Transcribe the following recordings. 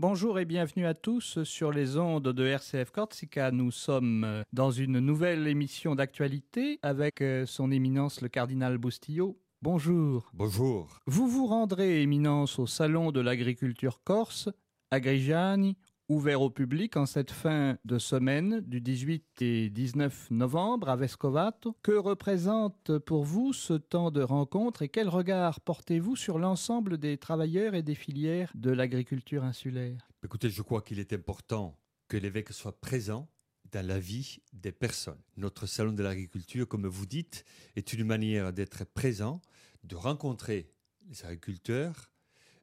Bonjour et bienvenue à tous sur les ondes de RCF Corsica. Nous sommes dans une nouvelle émission d'actualité avec euh, son éminence le cardinal Boustillot. Bonjour. Bonjour. Vous vous rendrez, éminence, au Salon de l'agriculture corse, à Grigiani, ouvert au public en cette fin de semaine du 18 et 19 novembre à Vescovato. Que représente pour vous ce temps de rencontre et quel regard portez-vous sur l'ensemble des travailleurs et des filières de l'agriculture insulaire? Écoutez, je crois qu'il est important que l'évêque soit présent dans la vie des personnes. Notre salon de l'agriculture, comme vous dites, est une manière d'être présent, de rencontrer les agriculteurs,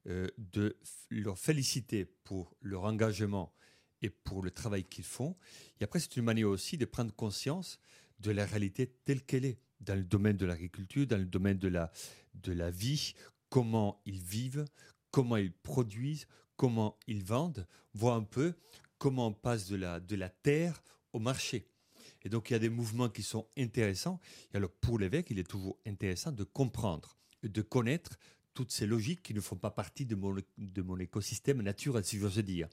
de leur féliciter pour leur engagement et pour le travail qu'ils font. Et après, c'est une manière aussi de prendre conscience de la réalité telle qu'elle est dans le domaine de l'agriculture, dans le domaine de la, de la vie, comment ils vivent, comment ils produisent, comment ils vendent, voir un peu comment on passe de la, de la terre au marché. Et donc, il y a des mouvements qui sont intéressants. Et alors, pour l'évêque, il est toujours intéressant de comprendre, de connaître toutes ces logiques qui ne font pas partie de mon, de mon écosystème naturel, si j'ose dire.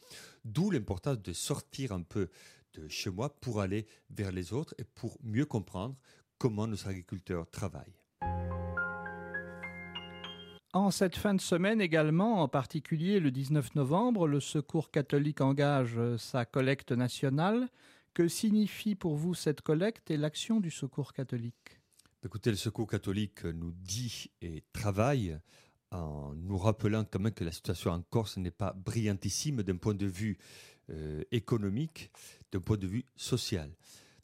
D'où l'importance de sortir un peu de chez moi pour aller vers les autres et pour mieux comprendre comment nos agriculteurs travaillent. En cette fin de semaine également, en particulier le 19 novembre, le Secours catholique engage sa collecte nationale. Que signifie pour vous cette collecte et l'action du Secours catholique? Écoutez, le Secours catholique nous dit et travaille en nous rappelant quand même que la situation en Corse n'est pas brillantissime d'un point de vue euh, économique, d'un point de vue social.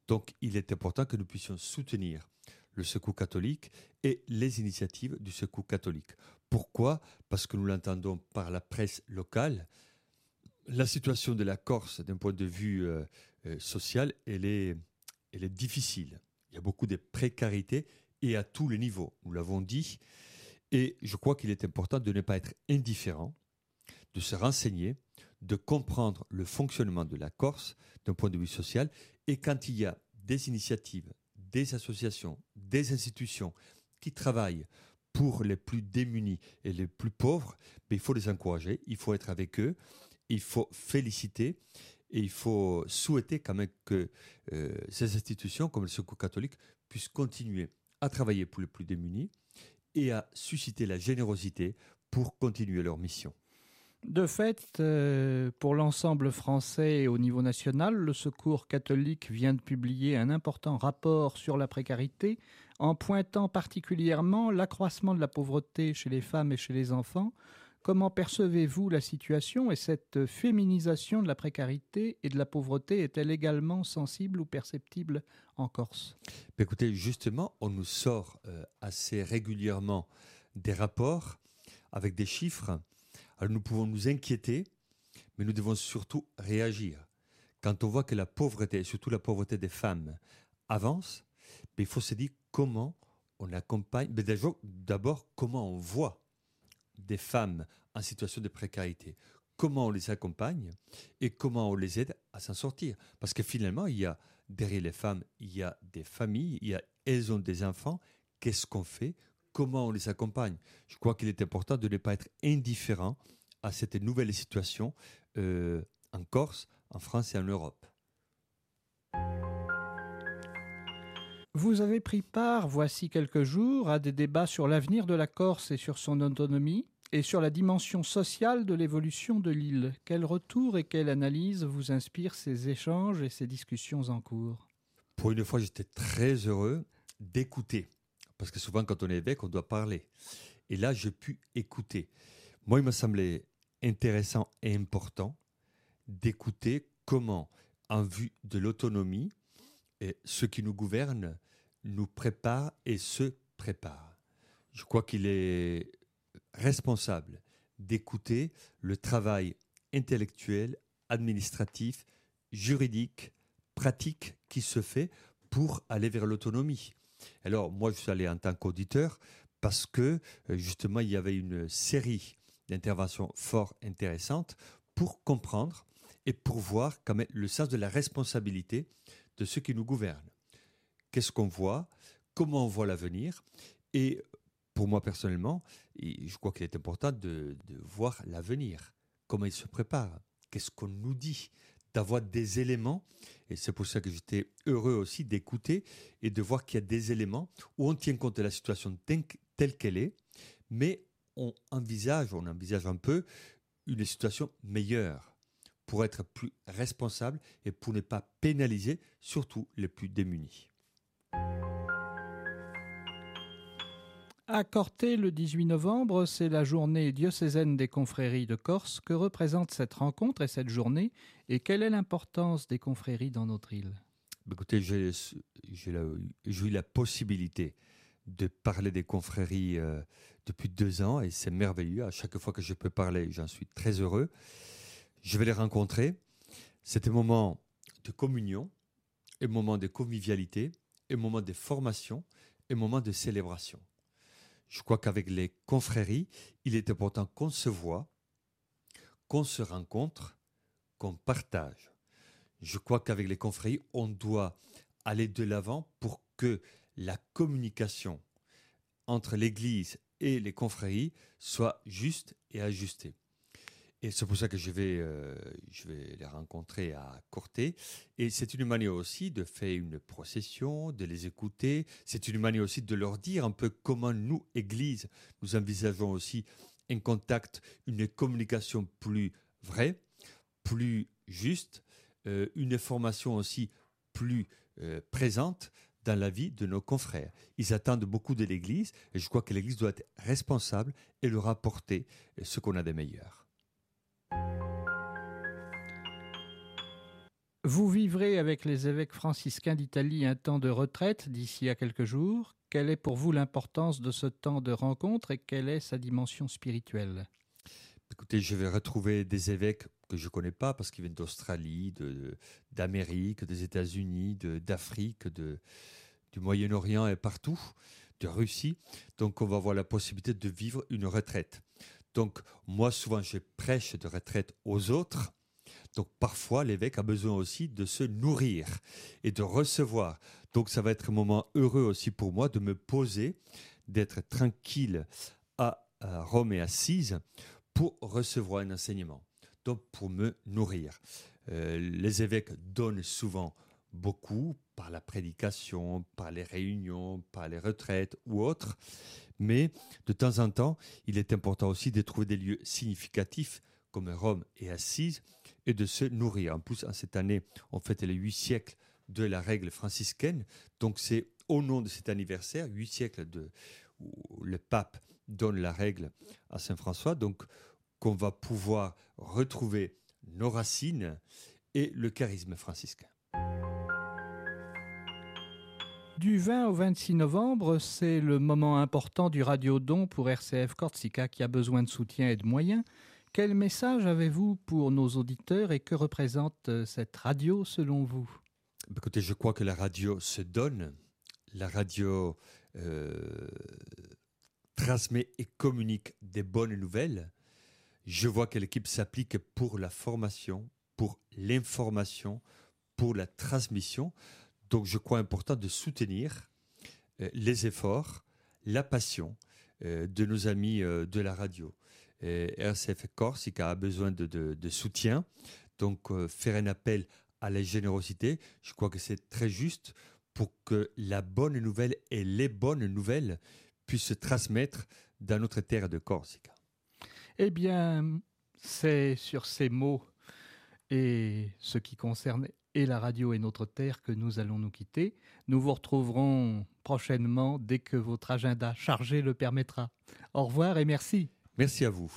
Donc il est important que nous puissions soutenir le secours catholique et les initiatives du secours catholique. Pourquoi? Parce que nous l'entendons par la presse locale. La situation de la Corse, d'un point de vue euh, euh, social, elle est, elle est difficile. Il y a beaucoup de précarité et à tous les niveaux. Nous l'avons dit. Et je crois qu'il est important de ne pas être indifférent, de se renseigner, de comprendre le fonctionnement de la Corse d'un point de vue social. Et quand il y a des initiatives, des associations, des institutions qui travaillent pour les plus démunis et les plus pauvres, ben, il faut les encourager, il faut être avec eux, il faut féliciter et il faut souhaiter quand même que euh, ces institutions, comme le Secours catholique, puissent continuer à travailler pour les plus démunis et à susciter la générosité pour continuer leur mission. De fait, euh, pour l'ensemble français et au niveau national, le Secours catholique vient de publier un important rapport sur la précarité en pointant particulièrement l'accroissement de la pauvreté chez les femmes et chez les enfants. Comment percevez-vous la situation et cette féminisation de la précarité et de la pauvreté est-elle également sensible ou perceptible en Corse? Écoutez, justement, on nous sort euh, assez régulièrement des rapports avec des chiffres alors nous pouvons nous inquiéter, mais nous devons surtout réagir. Quand on voit que la pauvreté, surtout la pauvreté des femmes, avance, ben, il faut se dire comment on accompagne, mais d'abord comment on voit des femmes en situation de précarité, comment on les accompagne et comment on les aide à s'en sortir? Parce que finalement, il y a derrière les femmes, il y a des familles, il y a, elles ont des enfants. Qu'est-ce qu'on fait? Comment on les accompagne? Je crois qu'il est important de ne pas être indifférent à cette nouvelle situation euh, en Corse, en France et en Europe. Vous avez pris part, voici quelques jours, à des débats sur l'avenir de la Corse et sur son autonomie, et sur la dimension sociale de l'évolution de l'île. Quel retour et quelle analyse vous inspirent ces échanges et ces discussions en cours? Pour une fois, j'étais très heureux d'écouter parce que souvent, quand on est évêque, on doit parler. Et là, j'ai pu écouter. Moi, il m'a semblé intéressant et important d'écouter comment, en vue de l'autonomie, ceux qui nous gouvernent nous préparent et se préparent. Je crois qu'il est responsable d'écouter le travail intellectuel, administratif, juridique, pratique qui se fait pour aller vers l'autonomie. Alors moi, je suis allé en tant qu'auditeur parce que euh, justement, il y avait une série d'interventions fort intéressantes pour comprendre et pour voir le sens de la responsabilité de ceux qui nous gouvernent. Qu'est-ce qu'on voit Comment on voit l'avenir Et pour moi personnellement, je crois qu'il est important de, voir l'avenir. comment il se prépare, qu'est-ce qu'on nous dit, d'avoir des éléments. Et c'est pour ça que j'étais heureux aussi d'écouter et de voir qu'il y a des éléments où on tient compte de la situation telle qu'elle est, mais on envisage, on envisage un peu une situation meilleure pour être plus responsable et pour ne pas pénaliser surtout les plus démunis. À Corté, le 18 novembre, c'est la journée diocésaine des confréries de Corse. Que représente cette rencontre et cette journée Et quelle est l'importance des confréries dans notre île? Bah, Écoutez, j'ai eu la possibilité de parler des confréries euh, depuis deux ans et c'est merveilleux. À chaque fois que je peux parler, j'en suis très heureux. Je vais les rencontrer. C'est un moment de communion, un moment de convivialité, moment de formation, un moment de célébration. Je crois qu'avec les confréries, il est important qu'on se voit, qu'on se rencontre, qu'on partage. Je crois qu'avec les confréries, on doit aller de l'avant pour que la communication entre l'Église et les confréries soit juste et ajustée. Et c'est pour ça que je vais, euh, je vais les rencontrer à Corté. Et c'est une manière aussi de faire une procession, de les écouter. C'est une manière aussi de leur dire un peu comment nous, Église, nous envisageons aussi un contact, une communication plus vraie, plus juste, euh, une formation aussi plus euh, présente dans la vie de nos confrères. Ils attendent beaucoup de l'Église et je crois que l'Église doit être responsable et leur apporter ce qu'on a de meilleur. Vous vivrez avec les évêques franciscains d'Italie un temps de retraite d'ici à quelques jours. Quelle est pour vous l'importance de ce temps de rencontre et quelle est sa dimension spirituelle? Écoutez, je vais retrouver des évêques que je ne connais pas parce qu'ils viennent d'Australie, d'Amérique, des États-Unis, d'Afrique, du Moyen-Orient et partout, de Russie. Donc on va avoir la possibilité de vivre une retraite. Donc moi souvent je prêche de retraite aux autres donc parfois, l'évêque a besoin aussi de se nourrir et de recevoir. Donc ça va être un moment heureux aussi pour moi de me poser, d'être tranquille à, Rome et à Cise pour recevoir un enseignement, donc pour me nourrir. Euh, les évêques donnent souvent beaucoup par la prédication, par les réunions, par les retraites ou autres, mais de temps en temps, il est important aussi de trouver des lieux significatifs comme Rome et Assise, et de se nourrir. En plus, en cette année, on fête les huit siècles de la règle franciscaine. Donc c'est au nom de cet anniversaire, huit siècles de, où le pape donne la règle à Saint François, donc qu'on va pouvoir retrouver nos racines et le charisme franciscain. Du 20 au 26 novembre, c'est le moment important du radiodon pour RCF Corsica qui a besoin de soutien et de moyens. Quel message avez-vous pour nos auditeurs et que représente euh, cette radio selon vous? Écoutez, je crois que la radio se donne. La radio euh, transmet et communique des bonnes nouvelles. Je vois que l'équipe s'applique pour la formation, pour l'information, pour la transmission. Donc je crois important de soutenir euh, les efforts, la passion de nos amis de la radio. RCF Corsica a besoin de, soutien. Donc, euh, faire un appel à la générosité, je crois que c'est très juste pour que la bonne nouvelle et les bonnes nouvelles puissent se transmettre dans notre terre de Corsica. Eh bien, c'est sur ces mots et ce qui concerne et la radio et notre terre que nous allons nous quitter. Nous vous retrouverons prochainement dès que votre agenda chargé le permettra. Au revoir et merci. Merci à vous.